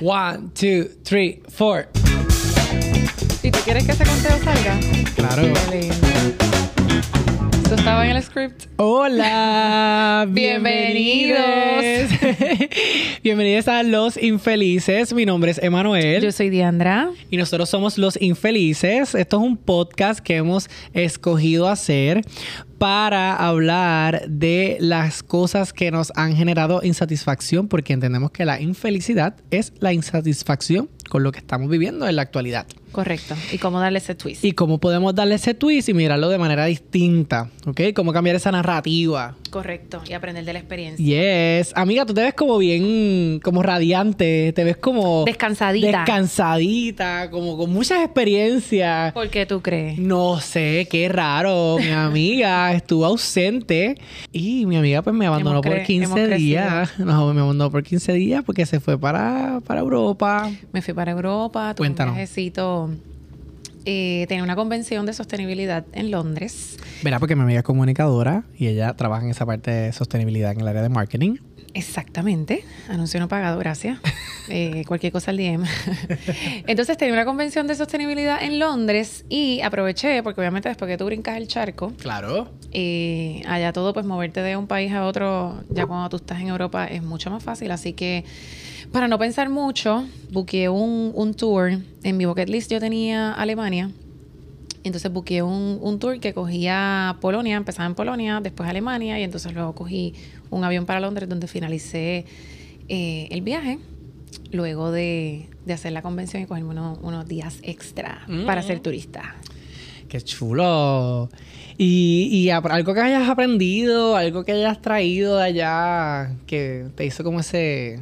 One, two, three, four. ¿Y tú quieres que ese conteo salga? Claro. Qué ¿Eso estaba en el script? Hola, Bienvenidos. bienvenidos. Bienvenidos a Los Infelices. Mi nombre es Emanuel. Yo soy Diandra. Y nosotros somos Los Infelices. Esto es un podcast que hemos escogido hacer para hablar de las cosas que nos han generado insatisfacción, porque entendemos que la infelicidad es la insatisfacción con lo que estamos viviendo en la actualidad. Correcto. ¿Y cómo darle ese twist? Y cómo podemos darle ese twist y mirarlo de manera distinta, ¿ok? Cómo cambiar esa narrativa. Correcto. Y aprender de la experiencia. Yes. Amiga, tú te ves como bien, como radiante, te ves como... Descansadita. Descansadita, como con muchas experiencias. ¿Por qué tú crees? No sé, qué raro. Mi amiga estuvo ausente y mi amiga pues me abandonó por cre- 15 hemos crecido. días. No, me abandonó por 15 días porque se fue para, para Europa. Me fui para Europa, tuve Cuéntanos. un viajecito poco eh, tenía una convención de sostenibilidad en Londres. Verá, porque mi amiga es comunicadora y ella trabaja en esa parte de sostenibilidad en el área de marketing. Exactamente. Anuncio no pagado, gracias. Eh, cualquier cosa al DM. Entonces tenía una convención de sostenibilidad en Londres y aproveché, porque obviamente después que tú brincas el charco, Claro. eh, allá todo, pues moverte de un país a otro, ya cuando tú estás en Europa, es mucho más fácil. Así que, para no pensar mucho, buqueé un, un tour. En mi bucket list yo tenía Alemania. Entonces buqueé un, un tour que cogía Polonia, empezaba en Polonia, después Alemania, y entonces luego cogí un avión para Londres donde finalicé eh, el viaje, luego de, de hacer la convención y cogerme unos, unos días extra Mm. para ser turista. Qué chulo. Y, y algo que hayas aprendido, algo que hayas traído de allá, que te hizo como ese...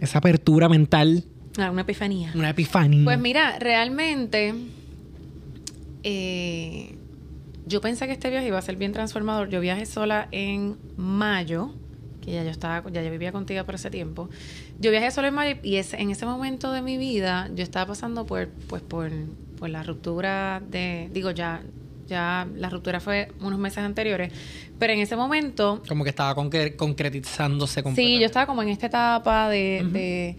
Esa apertura mental, Ah, Una epifanía. una epifanía. Pues mira, realmente eh, yo pensé que este viaje iba a ser bien transformador. Yo viajé sola en mayo, que ya yo estaba, ya yo vivía contigo por ese tiempo. Yo viajé sola en mayo y ese- en ese momento de mi vida yo estaba pasando por, pues por, por la ruptura de, digo ya, ya la ruptura fue unos meses anteriores, pero en ese momento Como que estaba concre- concretizándose Sí, completamente. yo estaba como en esta etapa de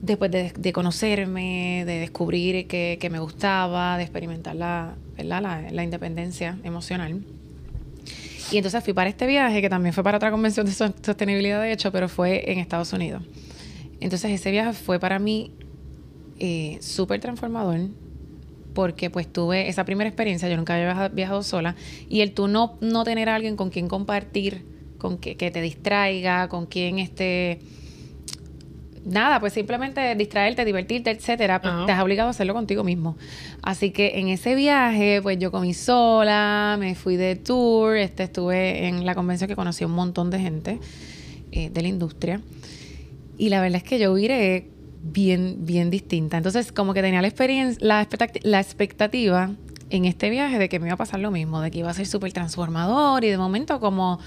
después de, de conocerme, de descubrir que, que me gustaba, de experimentar la. La, la independencia emocional. Y entonces fui para este viaje, que también fue para otra convención de so- sostenibilidad, de hecho, pero fue en Estados Unidos. Entonces ese viaje fue para mí eh, súper transformador porque pues tuve esa primera experiencia, yo nunca había viaja- viajado sola, y el tú no, no tener a alguien con quien compartir, con que, que te distraiga, con quien este nada, pues simplemente distraerte, divertirte, etcétera, pues Ajá. te has obligado a hacerlo contigo mismo. Así que en ese viaje, pues yo comí sola, me fui de tour, este estuve en la convención que conocí a un montón de gente eh, de la industria. Y la verdad es que yo viré bien, bien distinta. Entonces, como que tenía la experiencia, la, expectati- la expectativa en este viaje de que me iba a pasar lo mismo, de que iba a ser súper transformador y de momento como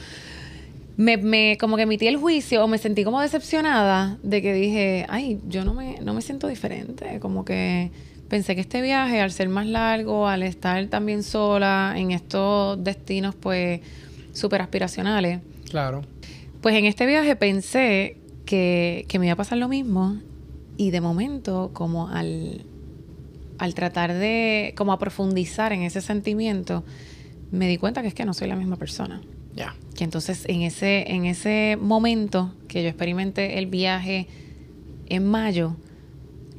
me, me- como que emití el juicio o me sentí como decepcionada de que dije, ay, yo no me, no me siento diferente, como que pensé que este viaje al ser más largo, al estar también sola en estos destinos pues súper aspiracionales, Claro. pues en este viaje pensé que, que me iba a pasar lo mismo y de momento como al, al tratar de como a profundizar en ese sentimiento, me di cuenta que es que no soy la misma persona. Ya. Que entonces en ese, en ese momento que yo experimenté el viaje en mayo,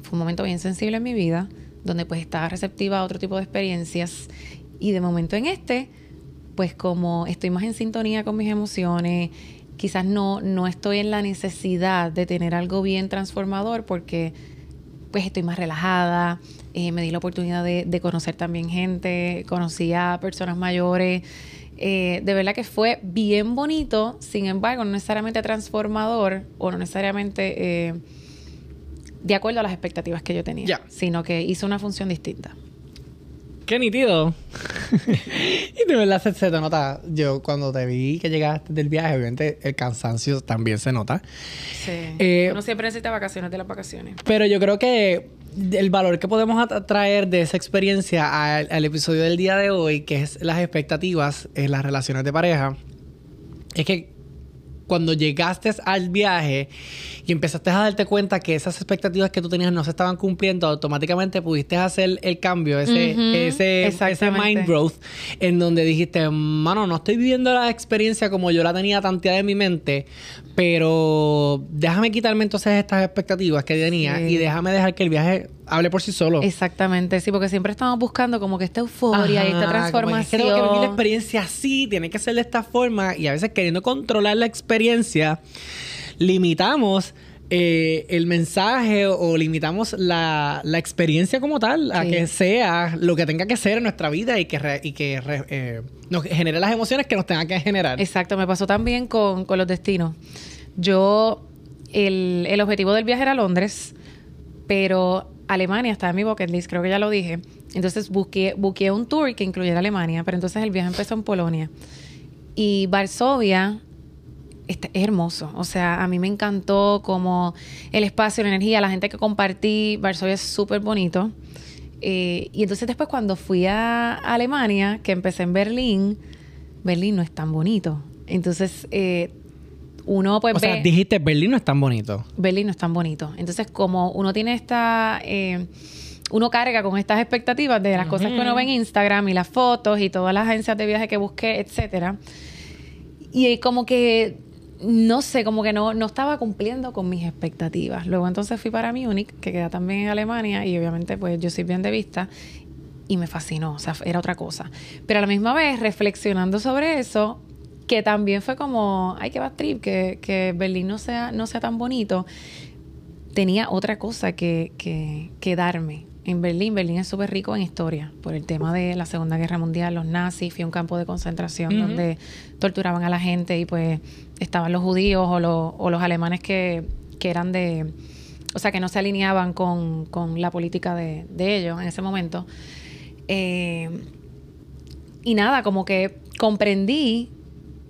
fue un momento bien sensible en mi vida, donde pues estaba receptiva a otro tipo de experiencias. Y de momento en este, pues como estoy más en sintonía con mis emociones, quizás no, no estoy en la necesidad de tener algo bien transformador porque pues estoy más relajada, eh, me di la oportunidad de, de conocer también gente, conocí a personas mayores, eh, de verdad que fue bien bonito, sin embargo, no necesariamente transformador o no necesariamente eh, de acuerdo a las expectativas que yo tenía, sino que hizo una función distinta. Qué nítido. y de verdad se, se te nota. Yo cuando te vi que llegaste del viaje, obviamente el cansancio también se nota. Sí. Eh, Uno siempre necesita vacaciones de las vacaciones. Pero yo creo que el valor que podemos atra- traer de esa experiencia al, al episodio del día de hoy, que es las expectativas en las relaciones de pareja, es que cuando llegaste al viaje y empezaste a darte cuenta que esas expectativas que tú tenías no se estaban cumpliendo, automáticamente pudiste hacer el cambio, ese, ese, ese mind growth, en donde dijiste, mano, no estoy viviendo la experiencia como yo la tenía tanteada en mi mente, pero déjame quitarme entonces estas expectativas que tenía y déjame dejar que el viaje hable por sí solo. Exactamente, sí, porque siempre estamos buscando como que esta euforia y esta transformación. Como que, que vivir la experiencia así, tiene que ser de esta forma y a veces queriendo controlar la experiencia, limitamos eh, el mensaje o limitamos la, experiencia como tal a que sea lo que tenga que ser en nuestra vida y que, y que eh, nos genere las emociones que nos tenga que generar. Exacto, me pasó también con, con los destinos. Yo, el, el objetivo del viaje era Londres, pero Alemania estaba en mi bucket list, creo que ya lo dije. Entonces busqué, busqué un tour que incluyera Alemania, pero entonces el viaje empezó en Polonia. Y Varsovia es hermoso. O sea, a mí me encantó como el espacio, la energía, la gente que compartí. Varsovia es súper bonito. Eh, y entonces después cuando fui a Alemania, que empecé en Berlín, Berlín no es tan bonito. Entonces, eh, uno pues... O sea, dijiste, Berlín no es tan bonito. Berlín no es tan bonito. Entonces, como uno tiene esta... Eh, uno carga con estas expectativas de las cosas que uno ve en Instagram y las fotos y todas las agencias de viaje que busqué, etcétera. Y como que no sé, como que no, no estaba cumpliendo con mis expectativas. Luego entonces fui para Múnich, que queda también en Alemania, y obviamente pues yo soy bien de vista, y me fascinó, o sea, era otra cosa. Pero a la misma vez, reflexionando sobre eso, que también fue como, ay, qué va trip, que, que Berlín no sea, no sea tan bonito, tenía otra cosa que, que, que darme en Berlín. Berlín es súper rico en historia por el tema de la Segunda Guerra Mundial, los nazis, fui a un campo de concentración donde torturaban a la gente y pues estaban los judíos o, los, o los alemanes que, que, eran de, o sea, que no se alineaban con, con la política de, de, ellos en ese momento. Eh, y nada, como que comprendí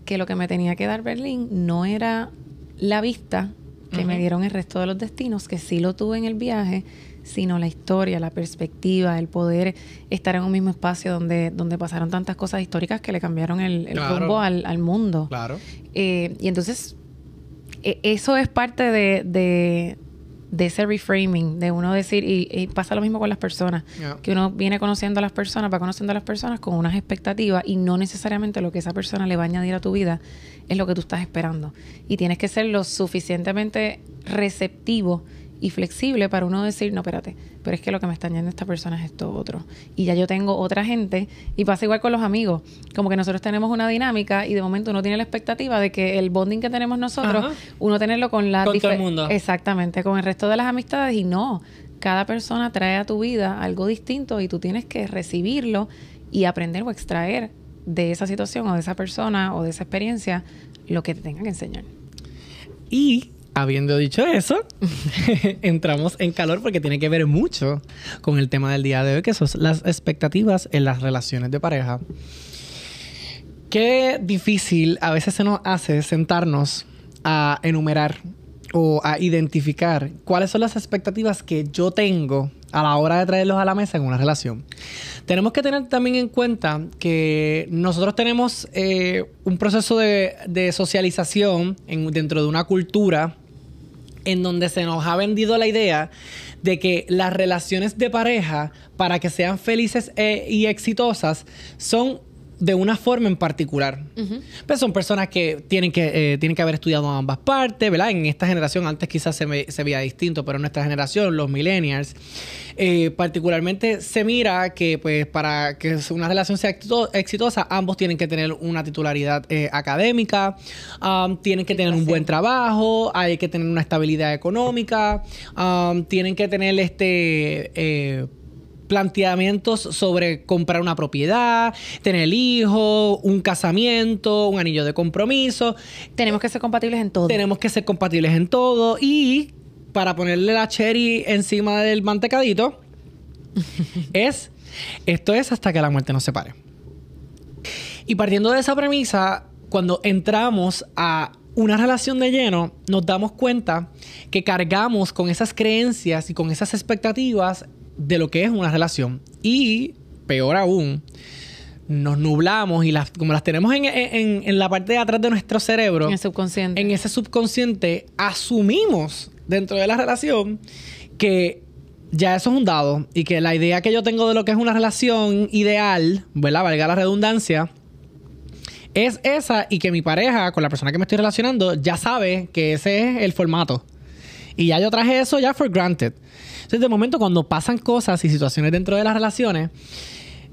que lo que me tenía que dar Berlín no era la vista que me dieron el resto de los destinos, que sí lo tuve en el viaje, sino la historia, la perspectiva, el poder estar en un mismo espacio donde, donde pasaron tantas cosas históricas que le cambiaron el, rumbo al, mundo. Claro. Eh, y entonces, e, eso es parte de, de, ese reframing, de uno decir, y, pasa lo mismo con las personas, que uno viene conociendo a las personas, va conociendo a las personas con unas expectativas y no necesariamente lo que esa persona le va a añadir a tu vida es lo que tú estás esperando. Y tienes que ser lo suficientemente receptivo y flexible para uno decir, no, espérate, pero es que lo que me está añadiendo esta persona es esto otro. Y ya yo tengo otra gente, y pasa igual con los amigos, como que nosotros tenemos una dinámica y de momento uno tiene la expectativa de que el bonding que tenemos nosotros, uno tenerlo con la... Con todo el mundo. Exactamente, con el resto de las amistades y no, cada persona trae a tu vida algo distinto y tú tienes que recibirlo y aprender o extraer de esa situación o de esa persona o de esa experiencia lo que te tenga que enseñar. Y Habiendo dicho eso, entramos en calor porque tiene que ver mucho con el tema del día de hoy, que son las expectativas en las relaciones de pareja. Qué difícil a veces se nos hace sentarnos a enumerar o a identificar cuáles son las expectativas que yo tengo a la hora de traerlos a la mesa en una relación. Tenemos que tener también en cuenta que nosotros tenemos eh, un proceso de, socialización dentro de una cultura en donde se nos ha vendido la idea de que las relaciones de pareja, para que sean felices e, y exitosas, son de una forma en particular. Pues son personas que tienen que, eh, tienen que haber estudiado ambas partes, ¿verdad? En esta generación, antes quizás se, se veía distinto, pero en nuestra generación, los millennials, eh, particularmente se mira que pues para que una relación sea exitosa, ambos tienen que tener una titularidad eh, académica, um, tienen que tener un buen trabajo, hay que tener una estabilidad económica, um, tienen que tener este planteamientos sobre comprar una propiedad, tener hijos, un casamiento, un anillo de compromiso. Tenemos que ser compatibles en todo. Tenemos que ser compatibles en todo y para ponerle la cherry encima del mantecadito es esto es hasta que la muerte nos separe. Y partiendo de esa premisa, cuando entramos a una relación de lleno, nos damos cuenta que cargamos con esas creencias y con esas expectativas de lo que es una relación. Y, peor aún, nos nublamos y las, como las tenemos en, en- en la parte de atrás de nuestro cerebro, En el subconsciente. en ese subconsciente asumimos dentro de la relación que ya eso es un dado y que la idea que yo tengo de lo que es una relación ideal, ¿verdad? Valga la redundancia, es esa y que mi pareja con la persona que me estoy relacionando ya sabe que ese es el formato. Y ya yo traje eso ya for granted. Entonces, de momento, cuando pasan cosas y situaciones dentro de las relaciones,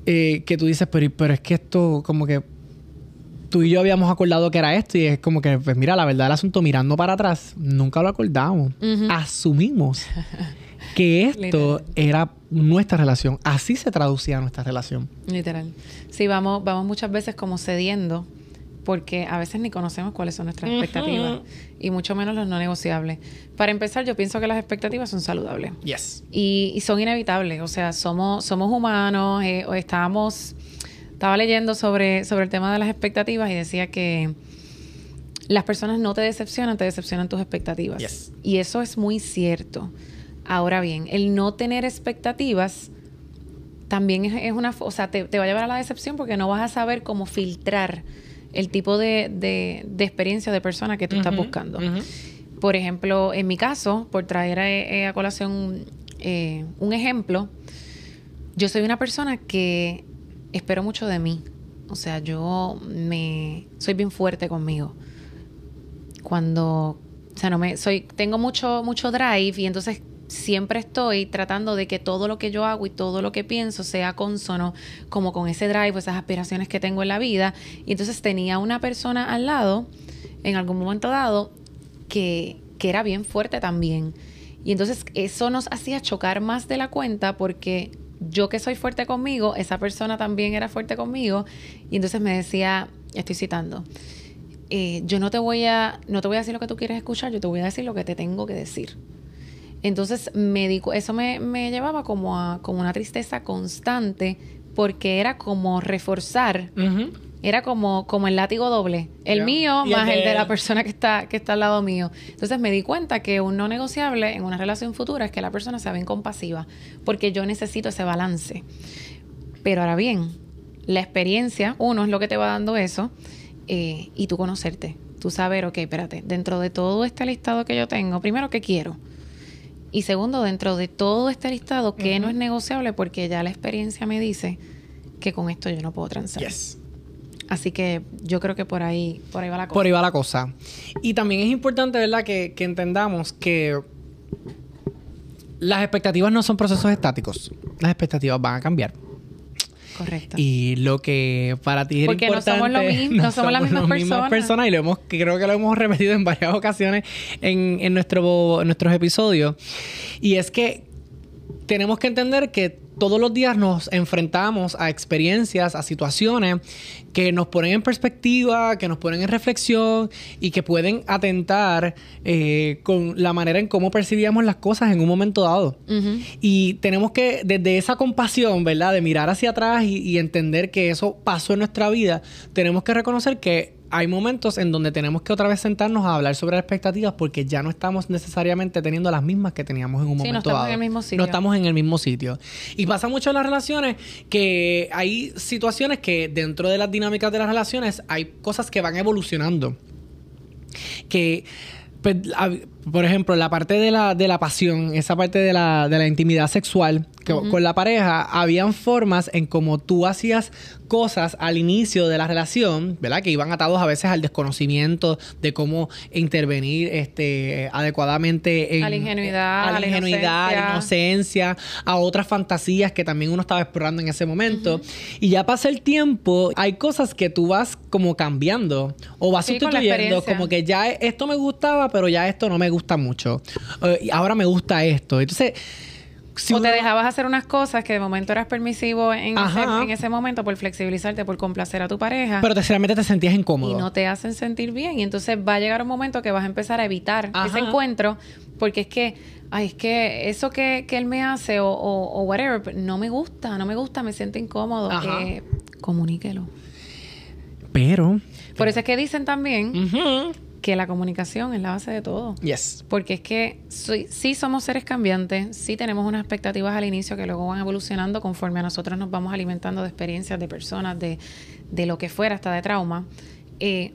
eh, que tú dices, pero, pero es que esto, como que tú y yo habíamos acordado que era esto, y es como que, pues mira, la verdad del asunto, mirando para atrás, nunca lo acordamos. Asumimos que esto era nuestra relación. Así se traducía nuestra relación. Literal. Sí, vamos, vamos muchas veces como cediendo porque a veces ni conocemos cuáles son nuestras expectativas y mucho menos los no negociables. Para empezar, yo pienso que las expectativas son saludables Yes. y, y son inevitables. O sea, somos, somos humanos. eh, o estábamos, estaba leyendo sobre, sobre el tema de las expectativas y decía que las personas no te decepcionan, te decepcionan tus expectativas. Yes. Y eso es muy cierto. Ahora bien, el no tener expectativas también es, es una, o sea, te, te va a llevar a la decepción porque no vas a saber cómo filtrar el tipo de, de, de experiencia de persona que tú estás buscando. Por ejemplo, en mi caso, por traer a, eh, a colación eh, un ejemplo, yo soy una persona que espero mucho de mí. O sea, yo me soy bien fuerte conmigo. Cuando, o sea, no me soy tengo mucho mucho drive y entonces siempre estoy tratando de que todo lo que yo hago y todo lo que pienso sea consono como con ese drive, esas aspiraciones que tengo en la vida. Y entonces tenía una persona al lado en algún momento dado que, que era bien fuerte también. Y entonces eso nos hacía chocar más de la cuenta porque yo que soy fuerte conmigo, esa persona también era fuerte conmigo. Y entonces me decía, estoy citando, eh, yo no te voy a, no te voy a decir lo que tú quieres escuchar, yo te voy a decir lo que te tengo que decir. Entonces me di eso me, me llevaba como a como una tristeza constante porque era como reforzar era como, como el látigo doble. El mío Y más el de de la persona que está, que está al lado mío. Entonces me di cuenta que un no negociable en una relación futura es que la persona sea bien compasiva. Porque yo necesito ese balance. Pero ahora bien, la experiencia, uno es lo que te va dando eso. eh, y tú conocerte. Tú saber, ok, espérate, dentro de todo este listado que yo tengo, primero, ¿qué quiero? Y segundo, dentro de todo este listado, ¿qué no es negociable? Porque ya la experiencia me dice que con esto yo no puedo transar. Yes. Así que yo creo que por ahí, por ahí va la cosa. Por ahí va la cosa. Y también es importante, ¿verdad?, que, que entendamos que las expectativas no son procesos estáticos. Las expectativas van a cambiar. Correcto. Y lo que para ti es Porque no importante... somos lo mismo, no somos las mismas personas. y lo hemos, creo que lo hemos repetido en varias ocasiones en, en, nuestro, en nuestros episodios. Y es que tenemos que entender que todos los días nos enfrentamos a experiencias, a situaciones que nos ponen en perspectiva, que nos ponen en reflexión y que pueden atentar eh, con la manera en cómo percibíamos las cosas en un momento dado. Y tenemos que, desde esa compasión, ¿verdad? De mirar hacia atrás y, y entender que eso pasó en nuestra vida, tenemos que reconocer que hay momentos en donde tenemos que otra vez sentarnos a hablar sobre las expectativas porque ya no estamos necesariamente teniendo las mismas que teníamos en un Sí, no momento estamos dado. en el mismo sitio. No estamos en el mismo sitio. Y pasa mucho en las relaciones que hay situaciones que dentro de las dinámicas de las relaciones hay cosas que van evolucionando que pues, por ejemplo la parte de la, de la pasión esa parte de la, de la intimidad sexual que- con la pareja habían formas en como tú hacías cosas al inicio de la relación verdad que iban atados a veces al desconocimiento de cómo intervenir este adecuadamente en A la ingenuidad, a la ingenuidad inocencia a otras fantasías que también uno estaba explorando en ese momento. Y ya pasa el tiempo hay cosas que tú vas como cambiando o vas Sí, sustituyendo como que ya esto me gustaba, pero ya esto no me gusta mucho. Eh, y ahora me gusta esto. Entonces, si o uno- te dejabas hacer unas cosas que de momento eras permisivo en ese, Ajá. en ese momento por flexibilizarte, por complacer a tu pareja. pero terceramente te sentías incómodo. y no te hacen sentir bien. Y entonces va a llegar un momento que vas a empezar a evitar Ajá. ese encuentro porque es que, ay, es que eso que, que él me hace o, o- o whatever, no me gusta, no me gusta, me siento incómodo. Eh, comuníquelo. Pero, Por eso es que dicen también ujú, que la comunicación es la base de todo. Yes. Porque es que sí somos seres cambiantes, sí tenemos unas expectativas al inicio que luego van evolucionando conforme a nosotros nos vamos alimentando de experiencias, de personas, de, de lo que fuera, hasta de trauma. Eh,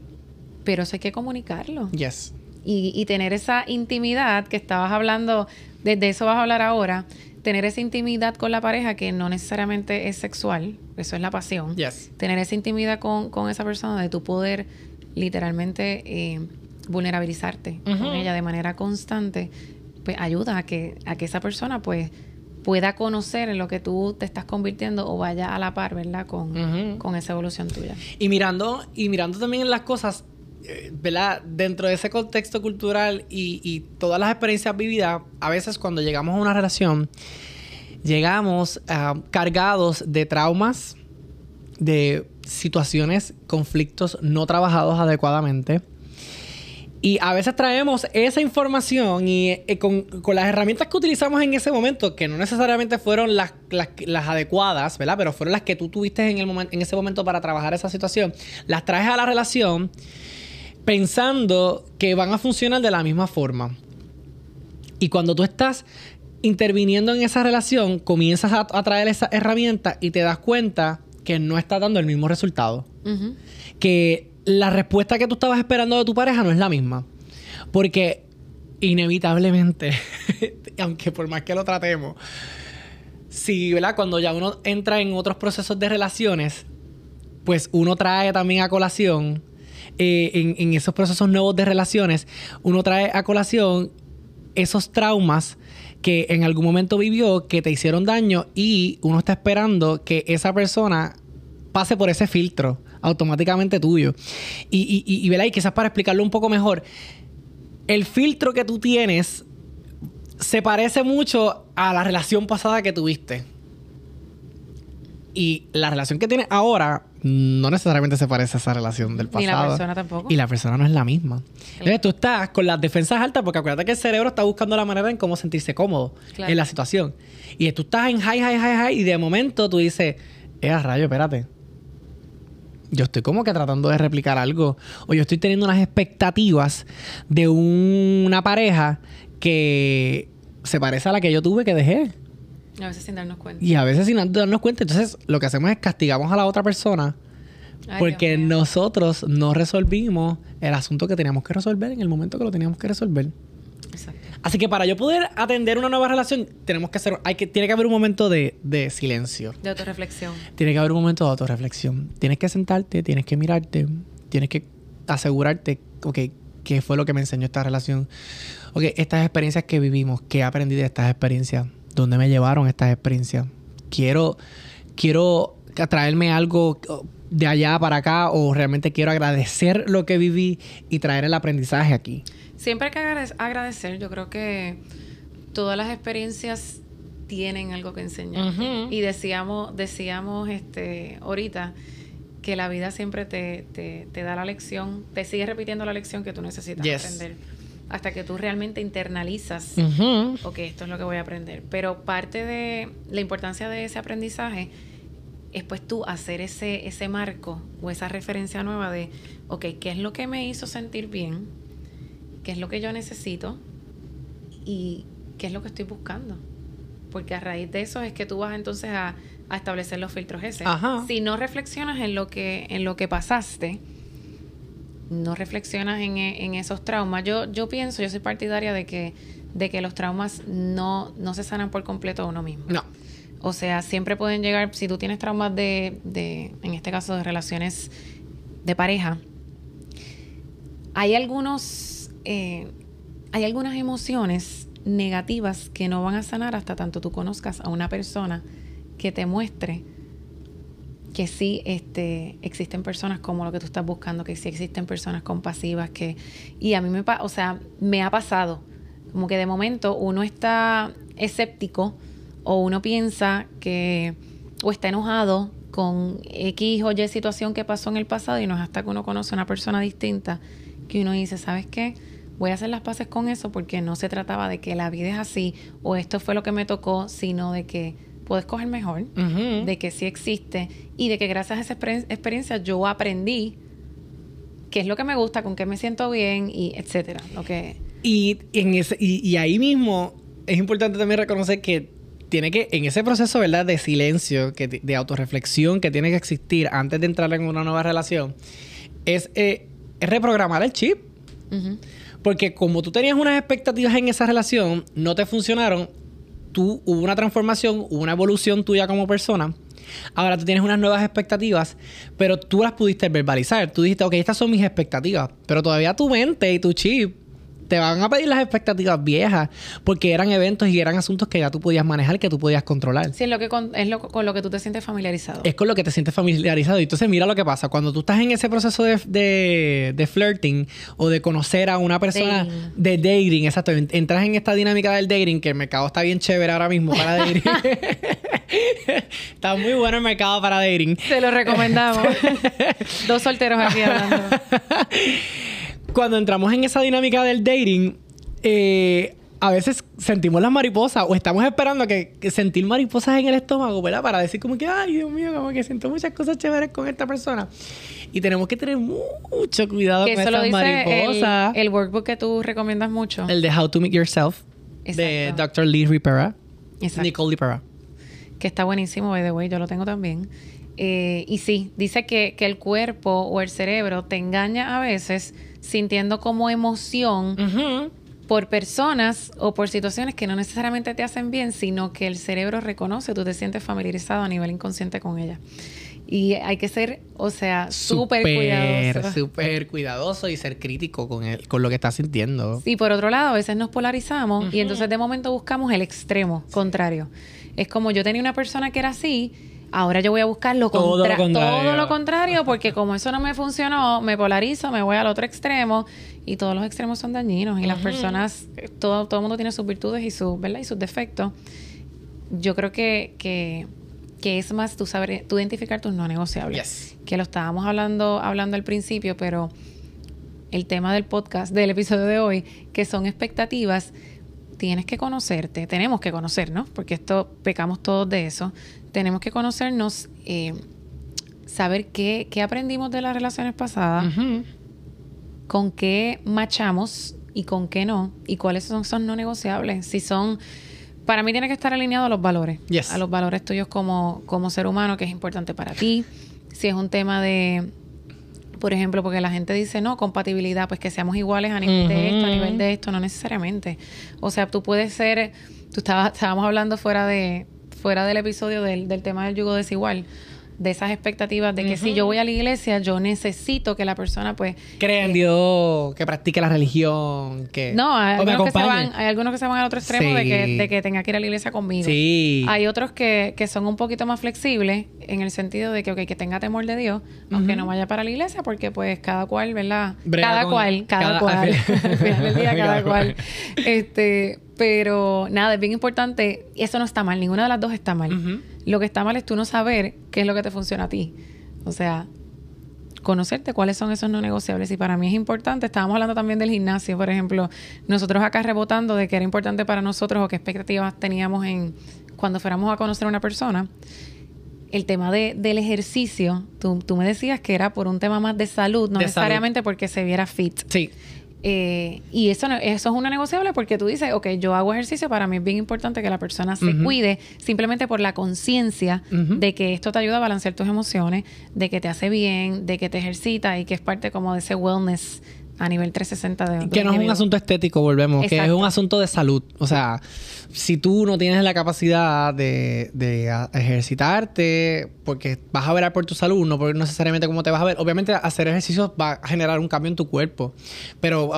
pero eso hay que comunicarlo. Yes. Y, y tener esa intimidad que estabas hablando, desde eso vas a hablar ahora, tener esa intimidad con la pareja que no necesariamente es sexual, eso es la pasión. Yes. Tener esa intimidad con, con esa persona de tu poder literalmente eh, vulnerabilizarte con ella de manera constante, pues ayuda a que, a que esa persona pues pueda conocer en lo que tú te estás convirtiendo o vaya a la par, ¿verdad? Con, con esa evolución tuya. Y mirando, y mirando también las cosas, eh, ¿verdad? Dentro de ese contexto cultural y, y todas las experiencias vividas, a veces cuando llegamos a una relación, llegamos ah, cargados de traumas, de situaciones, conflictos no trabajados adecuadamente. Y a veces traemos esa información y eh, con, con las herramientas que utilizamos en ese momento, que no necesariamente fueron las, las, adecuadas, ¿verdad? Pero fueron las que tú tuviste en, el en ese momento para trabajar esa situación, las traes a la relación pensando que van a funcionar de la misma forma. Y cuando tú estás interviniendo en esa relación, comienzas a, a traer esa herramienta y te das cuenta que no está dando el mismo resultado que la respuesta que tú estabas esperando de tu pareja no es la misma. Porque inevitablemente, aunque por más que lo tratemos, si, ¿verdad? Cuando ya uno entra en otros procesos de relaciones, pues uno trae también a colación, eh, en, en esos procesos nuevos de relaciones, uno trae a colación esos traumas que en algún momento vivió, que te hicieron daño y uno está esperando que esa persona pase por ese filtro automáticamente tuyo. Y, y, y, y, quizás para explicarlo un poco mejor, el filtro que tú tienes se parece mucho a la relación pasada que tuviste. Y la relación que tienes ahora no necesariamente se parece a esa relación del pasado. Ni la persona tampoco. Y la persona no es la misma. Entonces tú estás con las defensas altas porque acuérdate que el cerebro está buscando la manera en cómo sentirse cómodo Claro. en la situación. Y tú estás en high, high, high, high y de momento tú dices, eh, a rayo, espérate. Yo estoy como que tratando de replicar algo. O yo estoy teniendo unas expectativas de un- una pareja que se parece a la que yo tuve que dejé. A veces sin darnos cuenta. Y a veces sin darnos cuenta. Entonces, lo que hacemos es castigamos a la otra persona Ay, porque nosotros no resolvimos el asunto que teníamos que resolver en el momento que lo teníamos que resolver. Exacto. Así que para yo poder atender una nueva relación, tenemos que hacer, hay que, tiene que haber un momento de, de silencio. De autorreflexión. Tiene que haber un momento de autorreflexión. Tienes que sentarte, tienes que mirarte, tienes que asegurarte, ok, ¿qué fue lo que me enseñó esta relación? Ok, estas experiencias que vivimos, ¿qué aprendí de estas experiencias? ¿Dónde me llevaron estas experiencias? Quiero, quiero traerme algo de allá para acá o realmente quiero agradecer lo que viví y traer el aprendizaje aquí. Siempre hay que agrade- agradecer. Yo creo que todas las experiencias tienen algo que enseñar. Y decíamos, decíamos este, ahorita que la vida siempre te, te, te da la lección, te sigue repitiendo la lección que tú necesitas Yes. aprender. Hasta que tú realmente internalizas, Ujú. ok, esto es lo que voy a aprender. Pero parte de la importancia de ese aprendizaje es pues tú hacer ese, ese marco o esa referencia nueva de, ok, ¿qué es lo que me hizo sentir bien? ¿Qué es lo que yo necesito? ¿Y qué es lo que estoy buscando? Porque a raíz de eso es que tú vas entonces a, a establecer los filtros ese. Ajá. Si no reflexionas en lo que, en lo que pasaste, no reflexionas en, e- en esos traumas. Yo, yo pienso, yo soy partidaria de que, de que los traumas no, no se sanan por completo a uno mismo. No. O sea, siempre pueden llegar, si tú tienes traumas de, de, en este caso, de relaciones de pareja, hay algunos, eh, hay algunas emociones negativas que no van a sanar hasta tanto tú conozcas a una persona que te muestre que sí este, existen personas como lo que tú estás buscando, que sí existen personas compasivas, que y a mí me o sea, me ha pasado como que de momento uno está escéptico o uno piensa que o está enojado con X o Y situación que pasó en el pasado y no es hasta que uno conoce a una persona distinta que uno dice, ¿sabes qué? Voy a hacer las paces con eso porque no se trataba de que la vida es así o esto fue lo que me tocó, sino de que puedo escoger mejor, de que sí existe y de que gracias a esa exper- experiencia yo aprendí qué es lo que me gusta, con qué me siento bien y etcétera. Lo que... Y, en ese, y, y ahí mismo es importante también reconocer que tiene que, en ese proceso, ¿verdad? De silencio, que, de autorreflexión que tiene que existir antes de entrar en una nueva relación, es, eh, es reprogramar el chip. Porque como tú tenías unas expectativas en esa relación, no te funcionaron, tú hubo una transformación, hubo una evolución tuya como persona. Ahora tú tienes unas nuevas expectativas, pero tú las pudiste verbalizar. Tú dijiste, ok, estas son mis expectativas, pero todavía tu mente y tu chip te van a pedir las expectativas viejas, porque eran eventos y eran asuntos que ya tú podías manejar, que tú podías controlar. Sí, es, lo que con, es lo, con lo que tú te sientes familiarizado. Es con lo que te sientes familiarizado. Y entonces mira lo que pasa. Cuando tú estás en ese proceso de, de, de flirting o de conocer a una persona Dating. de dating, exacto. en- Entras en esta dinámica del dating, que el mercado está bien chévere ahora mismo para dating. está muy bueno el mercado para dating. Te lo recomendamos. Dos solteros aquí hablando. Cuando entramos en esa dinámica del dating, eh, a veces sentimos las mariposas o estamos esperando que, que sentir mariposas en el estómago, ¿verdad? Para decir como que, ay, Dios mío, como que siento muchas cosas chéveres con esta persona. Y tenemos que tener mucho cuidado Que con esas mariposas. el, el workbook que tú recomiendas mucho. El de How to Meet Yourself de Exacto. Dr. Lee Ripera. Exacto. Nicole Ripera. que está buenísimo, by the way, yo lo tengo también. Eh, y sí, dice que, que el cuerpo o el cerebro te engaña a veces sintiendo como emoción por personas o por situaciones que no necesariamente te hacen bien, sino que el cerebro reconoce, tú te sientes familiarizado a nivel inconsciente con ella. Y hay que ser, o sea, súper cuidadoso. Súper cuidadoso y ser crítico con, el, con lo que estás sintiendo. Y por otro lado, a veces nos polarizamos y entonces de momento buscamos el extremo contrario. Es como yo tenía una persona que era así, ahora yo voy a buscar lo, Todo lo contra- contrario. todo lo contrario, porque como eso no me funcionó, me polarizo, me voy al otro extremo y todos los extremos son dañinos y las personas, eh, todo, todo el mundo tiene sus virtudes y, sus ¿verdad? y sus defectos. Yo creo que, que, que es más tú saber, tú identificar tus no negociables. Yes. Que lo estábamos hablando, hablando al principio, pero el tema del podcast, del episodio de hoy, que son expectativas, tienes que conocerte, tenemos que conocernos, porque esto pecamos todos de eso, tenemos que conocernos, eh, saber qué, qué aprendimos de las relaciones pasadas, con qué machamos y con qué no, y cuáles son son no negociables, si son... Para mí tiene que estar alineado a los valores, Yes. a los valores tuyos como, como ser humano, que es importante para ti. Si es un tema de, por ejemplo, porque la gente dice, no, compatibilidad, pues que seamos iguales a nivel de esto, a nivel de esto, no necesariamente. O sea, tú puedes ser, tú estabas, estábamos hablando fuera de fuera del episodio del, del tema del yugo desigual, de esas expectativas de que si yo voy a la iglesia, yo necesito que la persona, pues, Cree en Dios, que practique la religión, que... no, hay o me algunos, que se van, hay algunos que se van al otro extremo de, que, de que tenga que ir a la iglesia conmigo. Sí. Hay otros que, que son un poquito más flexibles en el sentido de que, ok, que tenga temor de Dios, aunque no vaya para la iglesia, porque pues cada cual, ¿verdad? Brega cada con- cual, cada, cada- cual. al fin- Al final del día, cada Cada cual. cual. Este, pero nada, es bien importante. y Eso no está mal, ninguna de las dos está mal. Ujú. Lo que está mal es tú no saber qué es lo que te funciona a ti. O sea, conocerte cuáles son esos no negociables. Y para mí es importante, estábamos hablando también del gimnasio, por ejemplo, nosotros acá rebotando de que era importante para nosotros o qué expectativas teníamos en cuando fuéramos a conocer a una persona. El tema de, del ejercicio, tú, tú me decías que era por un tema más de salud, no De necesariamente porque se viera fit. Sí. Eh, y eso, eso es una negociable porque tú dices, ok, yo hago ejercicio, para mí es bien importante que la persona se cuide simplemente por la conciencia de que esto te ayuda a balancear tus emociones, de que te hace bien, de que te ejercita y que es parte como de ese wellness a nivel 360 de, Que no es un asunto estético, volvemos, que es un asunto de salud. O sea, si tú no tienes la capacidad de, de ejercitarte porque vas a velar por tu salud, no por necesariamente cómo te vas a ver. Obviamente hacer ejercicios va a generar un cambio en tu cuerpo, pero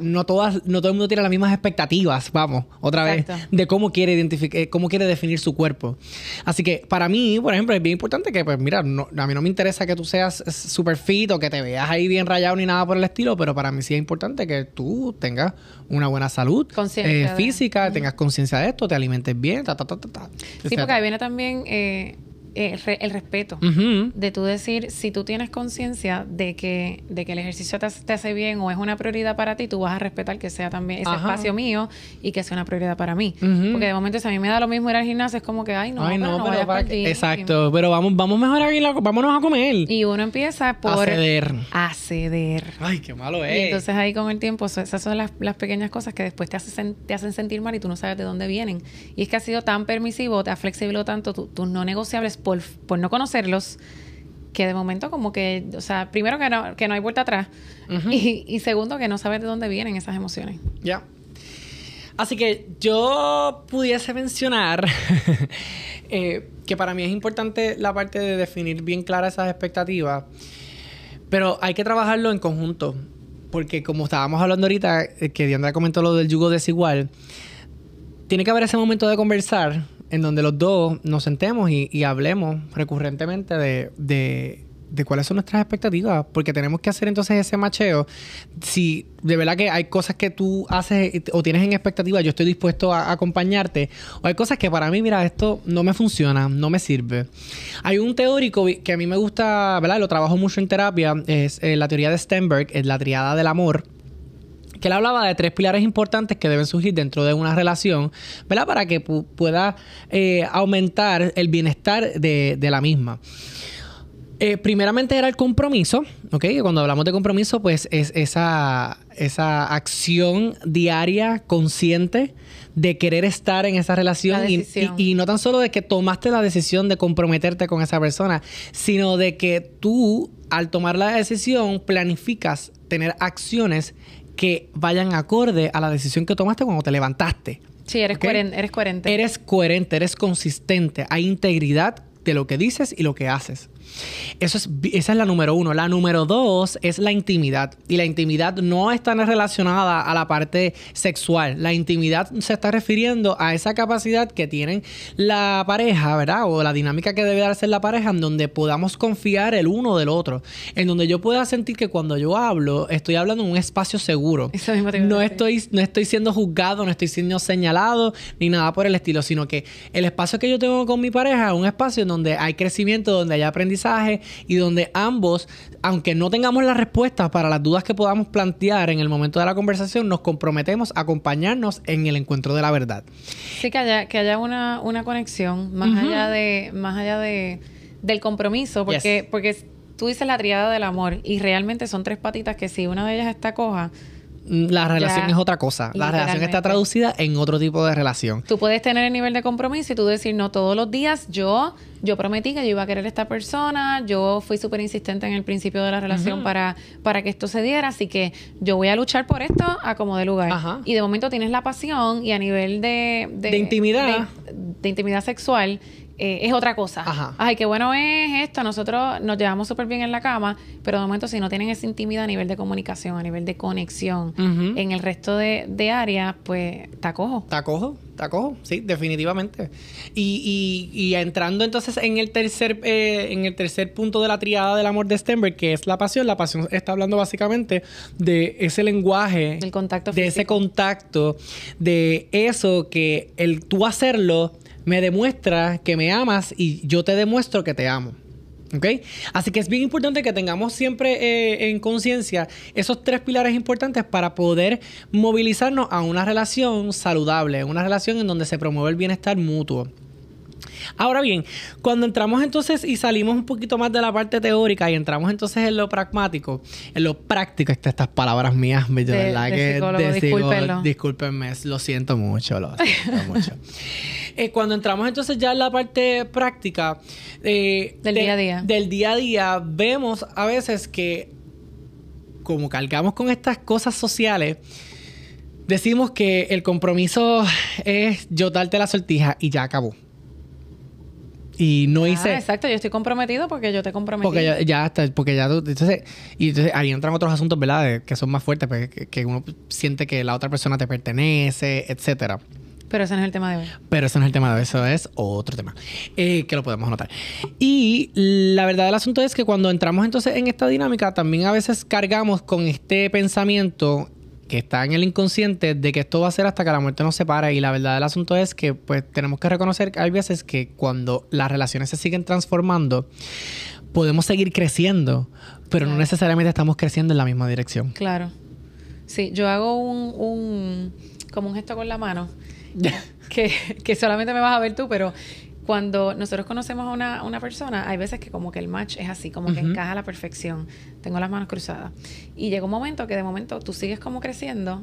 no todas, no todo el mundo tiene las mismas expectativas, vamos, otra vez, de cómo quiere identificar, cómo quiere definir su cuerpo. Así que para mí, por ejemplo, es bien importante que, pues mira, no- a mí no me interesa que tú seas super fit o que te veas ahí bien rayado ni nada por el estilo, pero para mí sí es importante que tú tengas una buena salud eh, física, tengas conciencia de esto, te alimentes bien, ta, ta, ta, ta, ta. Sí, porque ahí viene también, eh, eh, re- el respeto. Ujú. De tú decir, si tú tienes conciencia de que, de que el ejercicio te, hace- te hace bien o es una prioridad para ti, tú vas a respetar que sea también ese Ajá. espacio mío y que sea una prioridad para mí. Ujú. Porque de momento, si a mí me da lo mismo ir al gimnasio, es como que, ay, no, Ay, pero no, no, pero vayas para gym. Exacto, pero vamos, vamos mejor a ir vámonos a comer. Y uno empieza por a ceder. a ceder. Ay, qué malo Y es. entonces ahí con el tiempo, esas son las, las pequeñas cosas que después te, hacen, te hacen sentir mal y tú no sabes de dónde vienen. Y es que has sido tan permisivo, te has flexibilizado tanto tu- tus no negociables por, por no conocerlos, que de momento como que, o sea, primero que no, que no hay vuelta atrás y, y segundo que no sabes de dónde vienen esas emociones. Ya. Así que yo pudiese mencionar eh, que para mí es importante la parte de definir bien claras esas expectativas, pero hay que trabajarlo en conjunto, porque como estábamos hablando ahorita, eh, que Diandra comentó lo del yugo desigual, tiene que haber ese momento de conversar en donde los dos nos sentemos y, hablemos recurrentemente de, de- cuáles son nuestras expectativas, porque tenemos que hacer entonces ese macheo. Si de verdad que hay cosas que tú haces o tienes en expectativa, yo estoy dispuesto a, a acompañarte, o hay cosas que para mí, mira, esto no me funciona, no me sirve. Hay un teórico que a mí me gusta, ¿verdad? Lo trabajo mucho en terapia, es eh, la teoría de Stenberg, es la triada del amor que él hablaba de tres pilares importantes que deben surgir dentro de una relación, ¿verdad? Para que pu- pueda eh, aumentar el bienestar de, de la misma. Eh, primeramente era el compromiso, ¿ok? Cuando hablamos de compromiso, pues es esa, esa acción diaria, consciente, de querer estar en esa relación y- y no tan solo de que tomaste la decisión de comprometerte con esa persona, sino de que tú, al tomar la decisión, planificas tener acciones que vayan acorde a la decisión que tomaste cuando te levantaste. Sí, eres, Ok. coheren- eres coherente. Eres coherente, eres consistente, hay integridad de lo que dices y lo que haces. Eso es, esa es la número uno. La número dos es la intimidad. Y la intimidad no está relacionada a la parte sexual. La intimidad se está refiriendo a esa capacidad que tienen la pareja, ¿verdad? O la dinámica que debe darse en la pareja, en donde podamos confiar el uno del otro. En donde yo pueda sentir que cuando yo hablo, estoy hablando en un espacio seguro. Eso mismo te iba a No estoy, no estoy siendo juzgado, no estoy siendo señalado, ni nada por el estilo, sino que el espacio que yo tengo con mi pareja es un espacio en donde hay crecimiento, donde hay aprendizaje y donde ambos, aunque no tengamos las respuestas para las dudas que podamos plantear en el momento de la conversación, nos comprometemos a acompañarnos en el encuentro de la verdad. Sí, que haya, que haya una, una conexión más allá de, más allá de del compromiso, porque, Yes. porque tú dices la triada del amor y realmente son tres patitas que si una de ellas está coja, La relación Ya, es otra cosa. La relación está traducida en otro tipo de relación. tú puedes tener el nivel de compromiso y tú decir, no, todos los días yo, yo prometí que yo iba a querer a esta persona, yo fui súper insistente en el principio de la relación para, para que esto se diera, así que yo voy a luchar por esto a como de lugar. Ajá. Y de momento tienes la pasión y a nivel de... De intimidad. De, de intimidad sexual. Eh, es otra cosa. Ajá. Ay, qué bueno es esto. Nosotros nos llevamos súper bien en la cama, pero de momento, si no tienen esa intimidad a nivel de comunicación, a nivel de conexión, en el resto de, de áreas, pues está cojo. ¿Está cojo? ¿Está cojo? Sí, definitivamente. Y, y- y entrando entonces en el tercer eh, en el tercer punto de la triada del amor de Stenberg, que es la pasión. La pasión está hablando básicamente de ese lenguaje, El contacto de ese contacto, de eso que el tú hacerlo me demuestra que me amas y yo te demuestro que te amo. ¿Ok? Así que es bien importante que tengamos siempre eh, en conciencia esos tres pilares importantes para poder movilizarnos a una relación saludable, una relación en donde se promueve el bienestar mutuo. Ahora bien, cuando entramos entonces y salimos un poquito más de la parte teórica y entramos entonces en lo pragmático, en lo práctico, esta- estas palabras mías, de, De- verdad de que psicólogo, discúlpenlo. discúlpenme, lo siento mucho, lo siento mucho. Eh, cuando entramos entonces ya en la parte práctica eh, Del de- día a día. del día a día, vemos a veces que como cargamos con estas cosas sociales, decimos que el compromiso es yo darte la sortija y ya acabó. Y no Ah, hice. exacto, yo estoy comprometido porque yo te comprometí. Porque ya, ya está, porque ya tú, entonces, y entonces ahí entran otros asuntos, ¿verdad? De- que son más fuertes, pues, que, que uno siente que la otra persona te pertenece, etcétera. Pero ese no es el tema de hoy. Pero eso no es el tema de hoy, eso es otro tema. eh, que lo podemos anotar. Y la verdad del asunto es que cuando entramos entonces en esta dinámica, también a veces cargamos con este pensamiento que está en el inconsciente de que esto va a ser hasta que la muerte nos separe. Y la verdad del asunto es que pues tenemos que reconocer que hay veces que cuando las relaciones se siguen transformando, podemos seguir creciendo, pero no necesariamente estamos creciendo en la misma dirección. Claro. Sí, yo hago un, un como un gesto con la mano, que, que solamente me vas a ver tú, pero cuando nosotros conocemos a una, una, persona, hay veces que como que el match es así, como que encaja a la perfección. Tengo las manos cruzadas. Y llega un momento que de momento tú sigues como creciendo.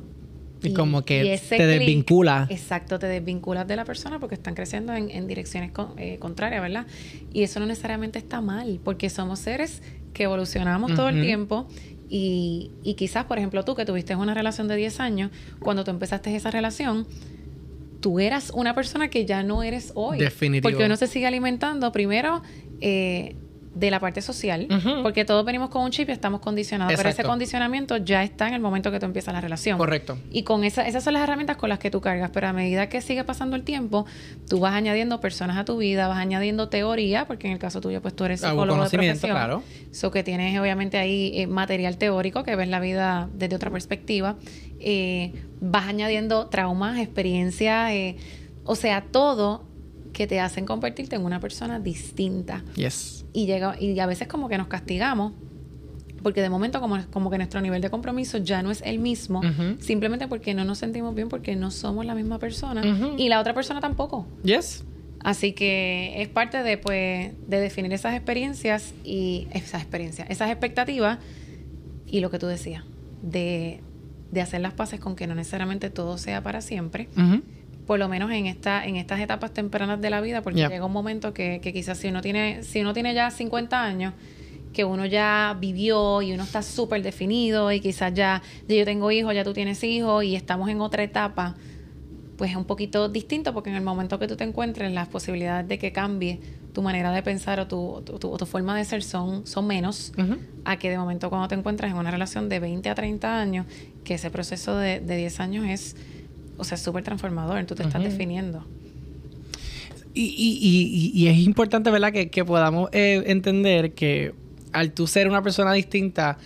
Y, como que te desvincula. Exacto, te desvinculas de la persona porque están creciendo en, en direcciones eh, contrarias, ¿verdad? Y eso no necesariamente está mal, porque somos seres que evolucionamos todo el tiempo y, y, quizás, por ejemplo, tú que tuviste una relación de 10 años, cuando tú empezaste esa relación, tú eras una persona que ya no eres hoy. Definitivo. Porque uno se sigue alimentando primero eh, de la parte social, porque todos venimos con un chip y estamos condicionados, pero ese condicionamiento ya está en el momento que tú empiezas la relación. Correcto. Y con esa, esas son las herramientas con las que tú cargas, pero a medida que sigue pasando el tiempo, tú vas añadiendo personas a tu vida, vas añadiendo teoría, porque en el caso tuyo pues tú eres psicólogo de profesión. claro. So que tienes obviamente ahí eh, material teórico que ves la vida desde otra perspectiva. Eh, vas añadiendo traumas, experiencias, eh, o sea, todo que te hacen convertirte en una persona distinta. Yes. Y, llega, y a veces como que nos castigamos porque de momento como, como que nuestro nivel de compromiso ya no es el mismo, simplemente porque no nos sentimos bien, porque no somos la misma persona y la otra persona tampoco. Yes. Así que es parte de, pues, de definir esas experiencias y esas experiencias, esas expectativas y lo que tú decías, de, de hacer las paces con que no necesariamente todo sea para siempre por lo menos en esta en estas etapas tempranas de la vida, porque llega un momento que, que, quizás si uno tiene si uno tiene ya 50 años, que uno ya vivió y uno está súper definido y quizás ya, yo tengo hijos, ya tú tienes hijos y estamos en otra etapa, pues es un poquito distinto porque en el momento que tú te encuentres las posibilidades de que cambie tu manera de pensar o tu, tu, forma de ser son, son menos a que de momento cuando te encuentras en una relación de 20 a 30 años, que ese proceso de, de 10 años es o sea, súper transformador, tú te estás definiendo. Y, y, y, es importante, ¿verdad? Que, que podamos eh, entender que al tú ser una persona distinta,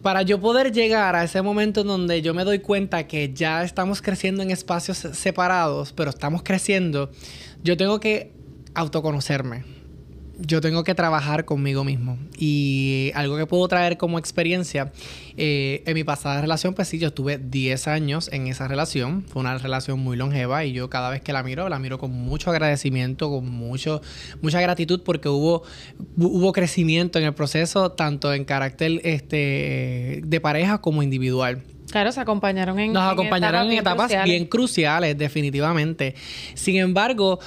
para yo poder llegar a ese momento en donde yo me doy cuenta que ya estamos creciendo en espacios separados, pero estamos creciendo, yo tengo que autoconocerme yo tengo que trabajar conmigo mismo. Y algo que puedo traer como experiencia, eh, en mi pasada relación, pues sí, yo estuve 10 años en esa relación. Fue una relación muy longeva y yo cada vez que la miro, la miro con mucho agradecimiento, con mucho, mucha gratitud porque hubo, hubo crecimiento en el proceso, tanto en carácter este, de pareja como individual. Claro, se acompañaron en Nos acompañaron en etapas, bien, cruciales. definitivamente. Sin embargo,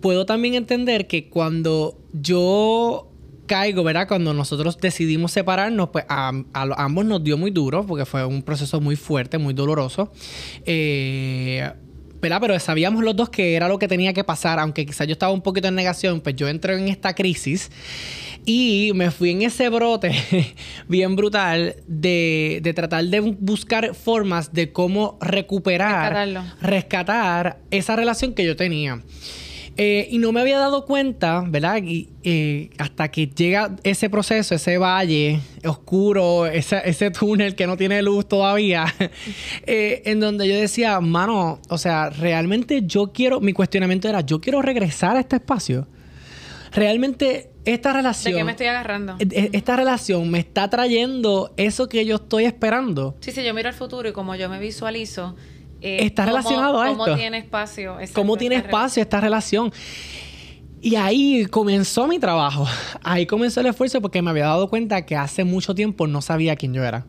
puedo también entender que cuando yo caigo, ¿verdad? Cuando nosotros decidimos separarnos, pues a, ambos nos dio muy duro, porque fue un proceso muy fuerte, muy doloroso. Eh, ¿verdad? Pero sabíamos los dos que era lo que tenía que pasar, aunque quizás yo estaba un poquito en negación, pues yo entré en esta crisis y me fui en ese brote bien brutal de, de tratar de buscar formas de cómo recuperar, rescatar esa relación que yo tenía. Eh, y no me había dado cuenta, ¿verdad? Y, eh, hasta que llega ese proceso, ese valle oscuro, ese, ese túnel que no tiene luz todavía, eh, en donde yo decía, mano, o sea, realmente yo quiero, mi cuestionamiento era, yo quiero regresar a este espacio. Realmente esta relación... ¿De qué me estoy agarrando? E, e, esta relación me está trayendo eso que yo estoy esperando. Sí, sí, yo miro el futuro y como yo me visualizo... Eh, está relacionado a esto. ¿Cómo tiene espacio? ¿Cómo tiene espacio esta relación? Y ahí comenzó mi trabajo. Ahí comenzó el esfuerzo porque me había dado cuenta que hace mucho tiempo no sabía quién yo era.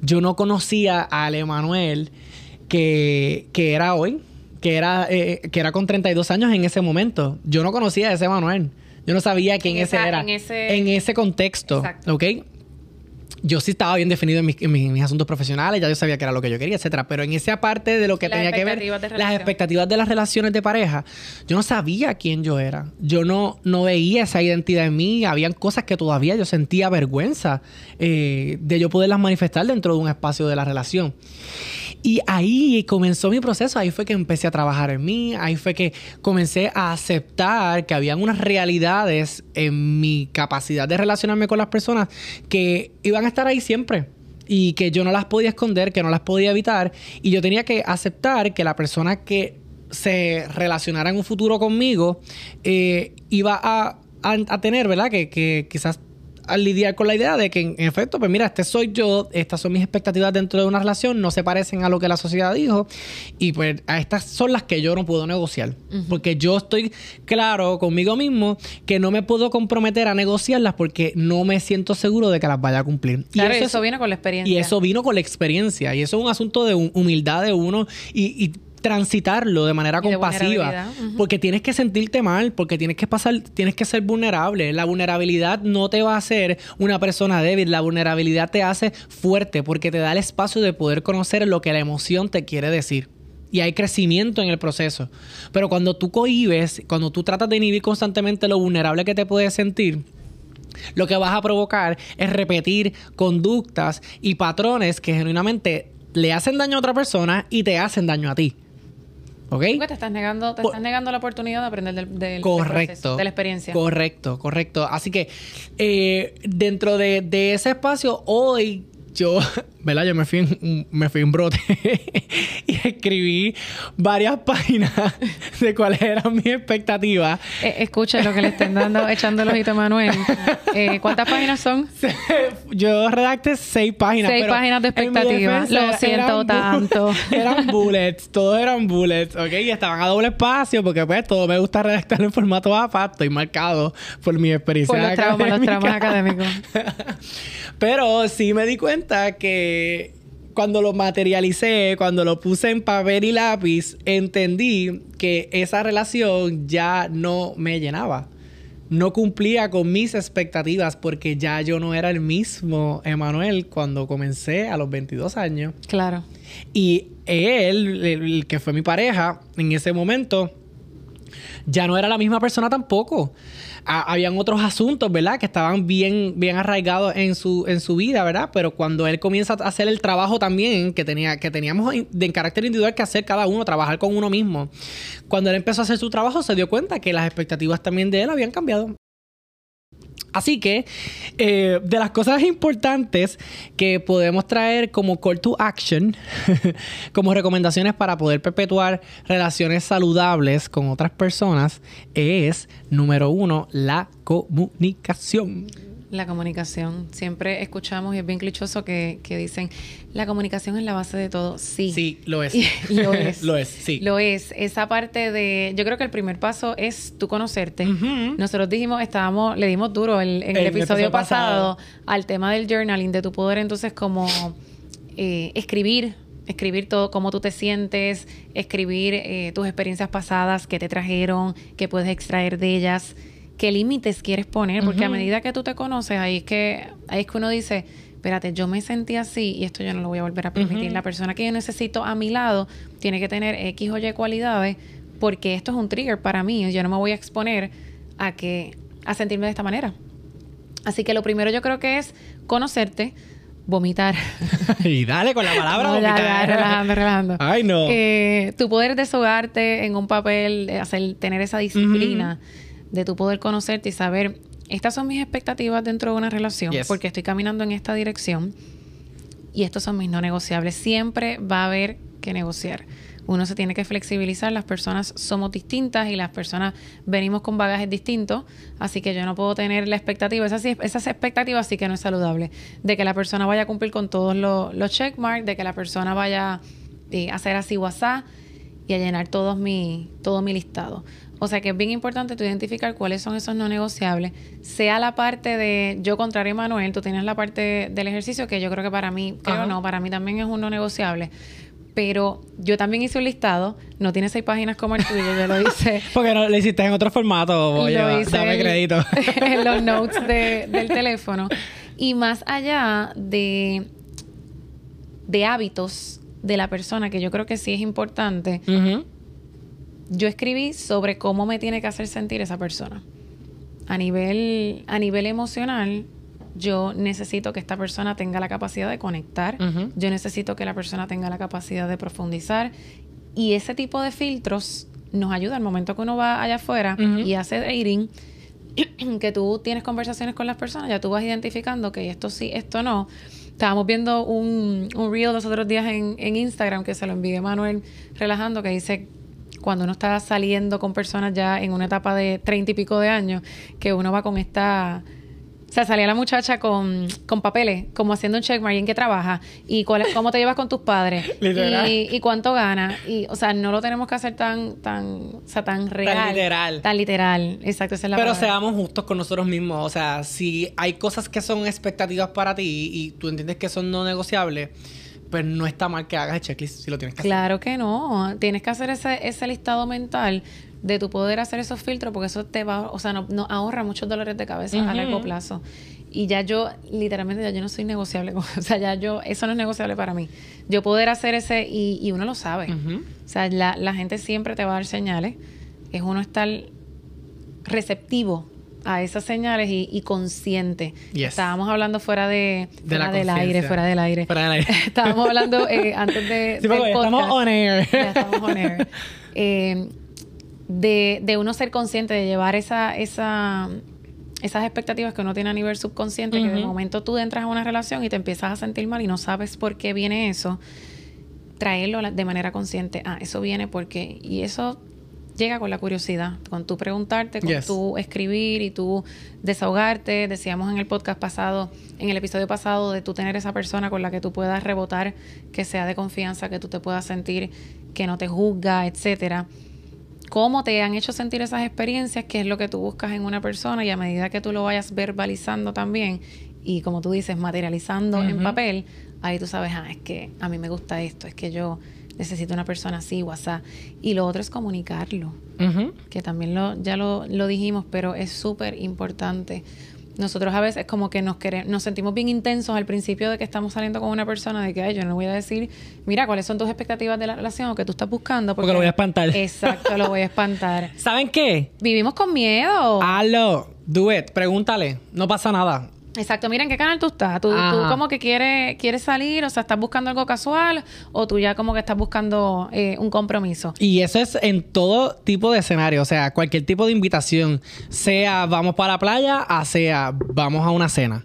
Yo no conocía a Ale Manuel que, que era hoy, que era, eh, que era con 32 años en ese momento. Yo no conocía a ese Manuel. Yo no sabía quién ese era. En ese, en ese contexto. Exacto. ¿Ok? Yo sí estaba bien definido en mis, asuntos profesionales, ya yo sabía que era lo que yo quería, etcétera. Pero en esa parte de lo que tenía que ver, las expectativas de las relaciones de pareja, yo no sabía quién yo era. Yo no, no veía esa identidad en mí. Habían cosas que todavía yo sentía vergüenza eh, de yo poderlas manifestar dentro de un espacio de la relación. Y ahí comenzó mi proceso, ahí fue que empecé a trabajar en mí, ahí fue que comencé a aceptar que habían unas realidades en mi capacidad de relacionarme con las personas que iban a estar ahí siempre. y que yo no las podía esconder, que no las podía evitar y yo tenía que aceptar que la persona que se relacionara en un futuro conmigo eh, iba a, tener, ¿verdad? Que quizás al lidiar con la idea de que, en efecto, pues mira, este soy yo, estas son mis expectativas dentro de una relación, no se parecen a lo que la sociedad dijo, y pues a estas son las que yo no puedo negociar. Porque yo estoy claro conmigo mismo que no me puedo comprometer a negociarlas porque no me siento seguro de que las vaya a cumplir. Claro, y eso, viene con la experiencia. Y eso vino con la experiencia. Y eso es un asunto de humildad de uno y, y transitarlo de manera compasiva. Porque tienes que sentirte mal, porque tienes que pasar, tienes que ser vulnerable. La vulnerabilidad no te va a hacer una persona débil, la vulnerabilidad te hace fuerte porque te da el espacio de poder conocer lo que la emoción te quiere decir. Y hay crecimiento en el proceso. Pero cuando tú cohibes, cuando tú tratas de inhibir constantemente lo vulnerable que te puedes sentir, lo que vas a provocar es repetir conductas y patrones que genuinamente le hacen daño a otra persona y te hacen daño a ti. ¿Ok? Porque te estás negando, te estás negando la oportunidad de aprender del, correcto, de la experiencia. Correcto, correcto. Así que eh, dentro de, de ese espacio, hoy yo, ¿verdad? Yo me fui en, me fui en brote y escribí varias páginas de cuáles eran mis expectativas. Eh, escucha lo que le estén dando, echando el ojito a Manuel. Eh, ¿Cuántas páginas son? Yo redacté seis páginas. Seis páginas de expectativas. Lo siento tanto. eran bullets, todos eran bullets, ¿ok? Y estaban a doble espacio porque pues todo me gusta redactar en formato APA. Estoy marcado por mi experiencia Por los traumas, los traumas académicos. Pero sí me di cuenta que cuando lo materialicé, cuando lo puse en papel y lápiz, entendí que esa relación ya no me llenaba. No cumplía con mis expectativas porque ya yo no era el mismo Emanuel cuando comencé a los 22 años. Claro. Y él, el que fue mi pareja en ese momento, ya no era la misma persona tampoco habían otros asuntos, ¿verdad? Que estaban bien, bien arraigados en su, en su vida, ¿verdad? Pero cuando él comienza a hacer el trabajo también que, tenía, que teníamos de carácter individual que hacer cada uno, trabajar con uno mismo, cuando él empezó a hacer su trabajo se dio cuenta que las expectativas también de él habían cambiado. Así que, eh, de las cosas importantes que podemos traer como call to action, como recomendaciones para poder perpetuar relaciones saludables con otras personas, es, número uno, la comunicación. La comunicación. Siempre escuchamos y es bien clichoso que, que, dicen, la comunicación es la base de todo. Sí. Sí, lo es. lo es. lo es, sí. Lo es. Esa parte de, yo creo que el primer paso es tú conocerte. Nosotros dijimos, estábamos, le dimos duro en el, episodio pasado, al tema del journaling, de tu poder entonces como eh, escribir escribir todo, cómo tú te sientes, escribir eh, tus experiencias pasadas, qué te trajeron, qué puedes extraer de ellas qué límites quieres poner, porque a medida que tú te conoces, ahí es que, ahí es que uno dice, espérate, yo me sentí así y esto yo no lo voy a volver a permitir. La persona que yo necesito a mi lado tiene que tener X o Y cualidades, porque esto es un trigger para mí. Yo no me voy a exponer a que, a sentirme de esta manera. Así que lo primero yo creo que es conocerte, vomitar. y dale con la palabra vomitar. relajando, relajando. Ay, no. Eh, tu poder deshogarte en un papel, hacer, tener esa disciplina de tu poder conocerte y saber, estas son mis expectativas dentro de una relación, porque estoy caminando en esta dirección y estos son mis no negociables. Siempre va a haber que negociar. Uno se tiene que flexibilizar, las personas somos distintas y las personas venimos con bagajes distintos, así que yo no puedo tener la expectativa, esas, esas expectativas sí que no es saludable, de que la persona vaya a cumplir con todos los, los checkmarks, de que la persona vaya eh, a hacer así WhatsApp y a llenar todos mi, todo mi listado. O sea que es bien importante tú identificar cuáles son esos no negociables. Sea la parte de yo contrario a Manuel, tú tienes la parte del ejercicio que yo creo que para mí, creo no, para mí también es un no negociable. Pero yo también hice un listado, no tiene seis páginas como el tuyo, yo lo hice. Porque no, lo hiciste en otro formato, voy a dame crédito. en los notes del teléfono. Y más allá de, de hábitos de la persona, que yo creo que sí es importante, yo escribí sobre cómo me tiene que hacer sentir esa persona. A nivel, a nivel emocional, yo necesito que esta persona tenga la capacidad de conectar, yo necesito que la persona tenga la capacidad de profundizar y ese tipo de filtros nos ayuda al momento que uno va allá afuera y hace dating, que tú tienes conversaciones con las personas, ya tú vas identificando que esto sí, esto no. Estábamos viendo un, un reel los otros días en, en Instagram que se lo envié Manuel relajando que dice cuando uno está saliendo con personas ya en una etapa de treinta y pico de años, que uno va con esta o sea, salía la muchacha con, con papeles, como haciendo un checkmark en qué trabaja, y cuál, cómo te llevas con tus padres, Literal. y, y cuánto gana. Y, o sea, no lo tenemos que hacer tan, tan, o sea, tan real. literal. Tan literal. Exacto, esa es la Pero palabra. seamos justos con nosotros mismos. O sea, si hay cosas que son expectativas para ti y tú entiendes que son no negociables, pues no está mal que hagas el checklist si lo tienes que hacer. Claro que no. Tienes que hacer ese, ese listado mental de tu poder hacer esos filtros porque eso te va, o sea, no, no ahorra muchos dolores de cabeza a largo plazo. Y ya yo, literalmente, ya yo no soy negociable. con- o sea, ya yo, eso no es negociable para mí. Yo poder hacer ese, y, y uno lo sabe. O sea, la, la gente siempre te va a dar señales. Es uno estar receptivo a esas señales y, y consciente. Yes. Estábamos hablando fuera de, del aire, fuera del aire. Fuera del aire. Estábamos hablando eh, antes de. Sí, estamos on air. Ya estamos on air. Eh, de, de uno ser consciente, de llevar esa, esa, esas expectativas que uno tiene a nivel subconsciente, que de momento tú entras a una relación y te empiezas a sentir mal y no sabes por qué viene eso, traerlo de manera consciente. Ah, eso viene porque... Y eso llega con la curiosidad, con tú preguntarte, con Yes. tú escribir y tú desahogarte. Decíamos en el podcast pasado, en el episodio pasado, de tú tener esa persona con la que tú puedas rebotar, que sea de confianza, que tú te puedas sentir que no te juzga, etcétera. Cómo te han hecho sentir esas experiencias, qué es lo que tú buscas en una persona y a medida que tú lo vayas verbalizando también y como tú dices, materializando en papel, ahí tú sabes, ah, es que a mí me gusta esto, es que yo necesito una persona así, WhatsApp. Y lo otro es comunicarlo que también lo, ya lo, lo dijimos, pero es súper importante. Nosotros a veces como que nos queremos, nos sentimos bien intensos al principio de que estamos saliendo con una persona, de que Ay, yo no voy a decir, mira, cuáles son tus expectativas de la relación o que tú estás buscando. Porque lo voy a espantar. Exacto, lo voy a espantar. ¿Saben qué? Vivimos con miedo. Hazlo. Do it. Pregúntale. No pasa nada. Exacto, mira en qué canal tú estás. ¿Tú, como que quieres, quieres salir, o sea, estás buscando algo casual o tú ya como que estás buscando eh, un compromiso. Y eso es en todo tipo de escenario, o sea, cualquier tipo de invitación, sea vamos para la playa, a sea vamos a una cena.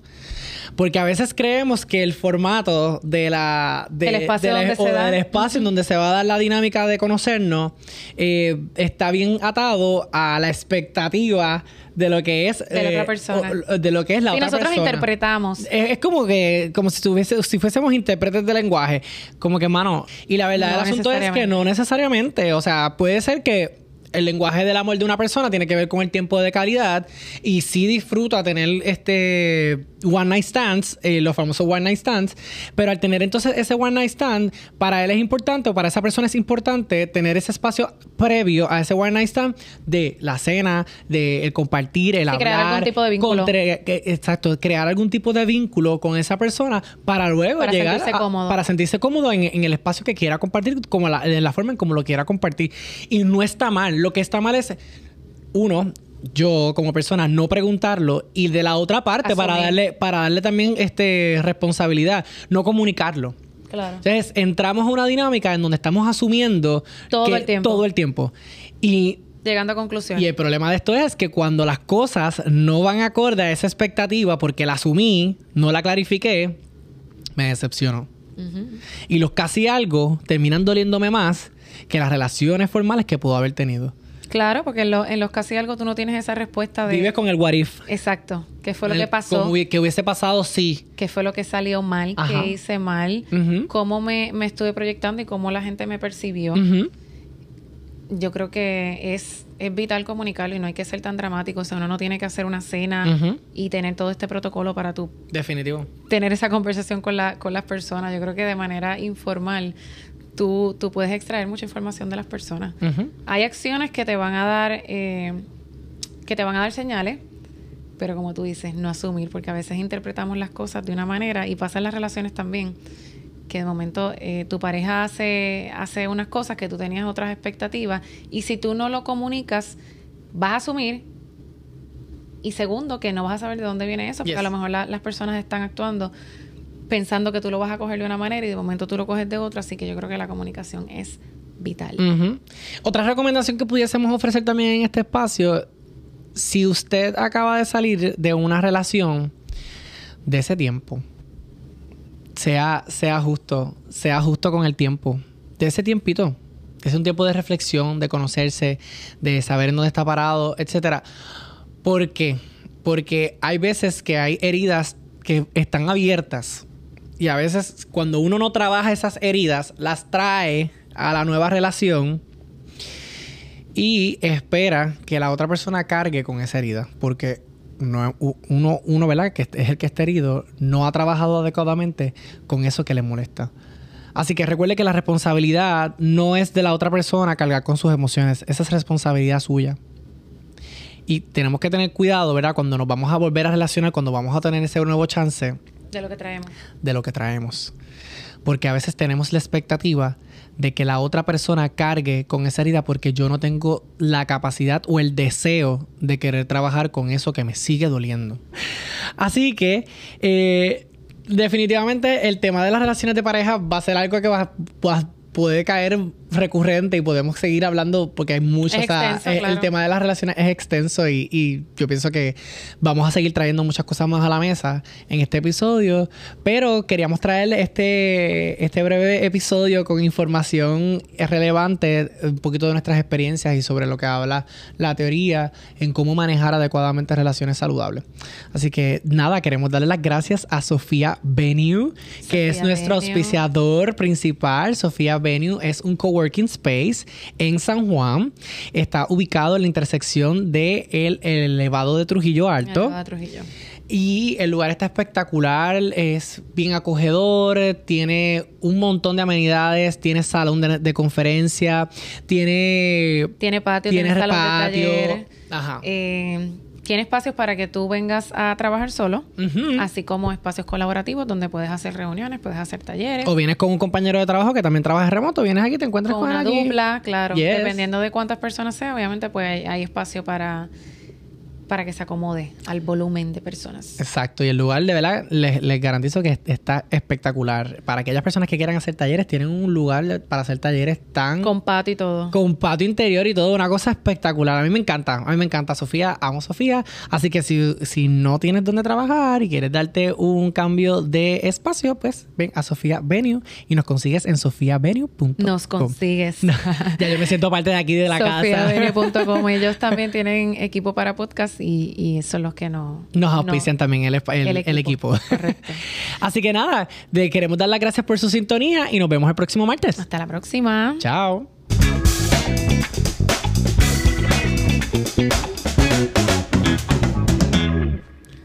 Porque a veces creemos que el formato de la, de- El espacio de la- donde se o da. del espacio en donde se va a dar la dinámica de conocernos eh, está bien atado a la expectativa de lo que es De la otra eh, persona. o- de lo que es la otra nosotros persona. interpretamos. Es, es como que, como si, tuviese, si fuésemos intérpretes de lenguaje. Como que, mano. Y la verdad No del asunto es que no necesariamente. O sea, puede ser que el lenguaje del amor de una persona tiene que ver con el tiempo de calidad y sí disfruta tener este one night stands, eh, los famosos one night stands, pero al tener entonces ese one night stand, para él es importante o para esa persona es importante tener ese espacio previo a ese one night stand de la cena, de el compartir, el Sí, hablar, crear algún tipo de vínculo. que- exacto, crear algún tipo de vínculo con esa persona para luego Para llegar sentirse a- cómodo. para sentirse cómodo en, en el espacio que quiera compartir, como la, en la forma en como lo quiera compartir. Y no está mal. Lo que está mal es, uno, yo como persona no preguntarlo y de la otra parte para darle para darle también este responsabilidad, no comunicarlo. Claro. Entonces, entramos a una dinámica en donde estamos asumiendo Todo que- el tiempo. todo el tiempo. Y Llegando a conclusiones. y el problema de esto es que cuando las cosas no van acorde a esa expectativa porque la asumí, no la clarifiqué, me decepcionó. Y los casi algo terminan doliéndome más que las relaciones formales que pudo haber tenido. Claro, porque en, lo- en los casi algo tú no tienes esa respuesta de... Vives con el what if. Exacto. ¿Qué fue lo El- que pasó? que hubiese pasado, sí. ¿Qué fue lo que salió mal? Ajá. ¿Qué hice mal? ¿Cómo me, me estuve proyectando y cómo la gente me percibió? Yo creo que es, es vital comunicarlo y no hay que ser tan dramático. O sea, uno no tiene que hacer una cena y tener todo este protocolo para tú Definitivo. tener esa conversación con, la, con las personas. Yo creo que de manera informal tú, tú puedes extraer mucha información de las personas. Hay acciones que te van a dar, eh, que te van a dar señales, pero como tú dices, no asumir, porque a veces interpretamos las cosas de una manera y pasa en las relaciones también, que de momento eh, tu pareja hace, hace unas cosas que tú tenías otras expectativas y si tú no lo comunicas, vas a asumir. Y segundo, que no vas a saber de dónde viene eso, porque Yes. a lo mejor la- las personas están actuando pensando que tú lo vas a coger de una manera y de momento tú lo coges de otra, así que yo creo que la comunicación es vital. Otra recomendación que pudiésemos ofrecer también en este espacio, si usted acaba de salir de una relación de ese tiempo, sea, sea justo, sea justo con el tiempo. De ese tiempito. Es un tiempo de reflexión, de conocerse, de saber en dónde está parado, etcétera. ¿Por qué? Porque hay veces que hay heridas que están abiertas. Y a veces cuando uno no trabaja esas heridas, las trae a la nueva relación y espera que la otra persona cargue con esa herida. Porque no, uno, uno, ¿verdad? Que es el que está herido, no ha trabajado adecuadamente con eso que le molesta. Así que recuerde que la responsabilidad no es de la otra persona cargar con sus emociones, esa es responsabilidad suya. Y tenemos que tener cuidado, ¿verdad? Cuando nos vamos a volver a relacionar, cuando vamos a tener ese nuevo chance. De lo que traemos. De lo que traemos. Porque a veces tenemos la expectativa de que la otra persona cargue con esa herida porque yo no tengo la capacidad o el deseo de querer trabajar con eso que me sigue doliendo. Así que eh, definitivamente el tema de las relaciones de pareja va a ser algo que va, puede caer recurrente y podemos seguir hablando porque hay mucho. o sea, eh, el, tema de las relaciones es extenso y, yo pienso que vamos a seguir trayendo muchas cosas más a la mesa en este episodio. Pero queríamos traerle este, este breve episodio con información relevante, un poquito de nuestras experiencias y sobre lo que habla la teoría en cómo manejar adecuadamente relaciones saludables. Así que nada, queremos darle las gracias a Sofía Venue, que es nuestro auspiciador principal. Sofía Venue es un co Working Space en San Juan. Está ubicado en la intersección de el, elevado de Trujillo Alto. Y el lugar está espectacular, es bien acogedor, tiene un montón de amenidades, tiene salón de, conferencia, tiene... Tiene patio, tiene, salón de talleres. Ajá. Eh, tiene espacios para que tú vengas a trabajar solo, así como espacios colaborativos donde puedes hacer reuniones, puedes hacer talleres. O vienes con un compañero de trabajo que también trabaja remoto, vienes aquí, te encuentras con, una dupla, claro. Dependiendo de cuántas personas sea, obviamente pues hay espacio para para que se acomode al volumen de personas. Exacto, y el lugar de verdad les, garantizo que está espectacular. Para aquellas personas que quieran hacer talleres, tienen un lugar para hacer talleres tan... Con patio y todo. Con patio interior y todo, una cosa espectacular. A mí me encanta, a mí me encanta Sofía, amo Sofía. Así que si, si no tienes dónde trabajar y quieres darte un cambio de espacio, pues ven a Sofía Venue y nos consigues en sofiavenue.com. Nos consigues. ya yo me siento parte de aquí de la casa. Sofiavenue.com. Ellos también tienen equipo para podcast y, son los que nos... Nos auspician también el, el, equipo. Así que nada, queremos dar las gracias por su sintonía y nos vemos el próximo martes. Hasta la próxima. Chao.